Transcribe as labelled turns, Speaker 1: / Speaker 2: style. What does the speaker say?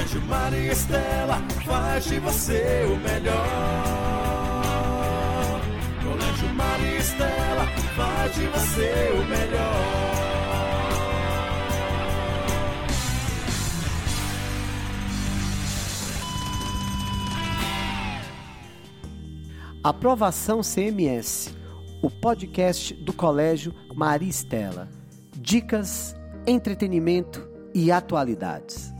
Speaker 1: Colégio Maria Estela faz de você o melhor. Colégio Maria Estela faz de você o melhor.
Speaker 2: Aprovação CMS, o podcast do Colégio Maria Estela. Dicas, entretenimento e atualidades.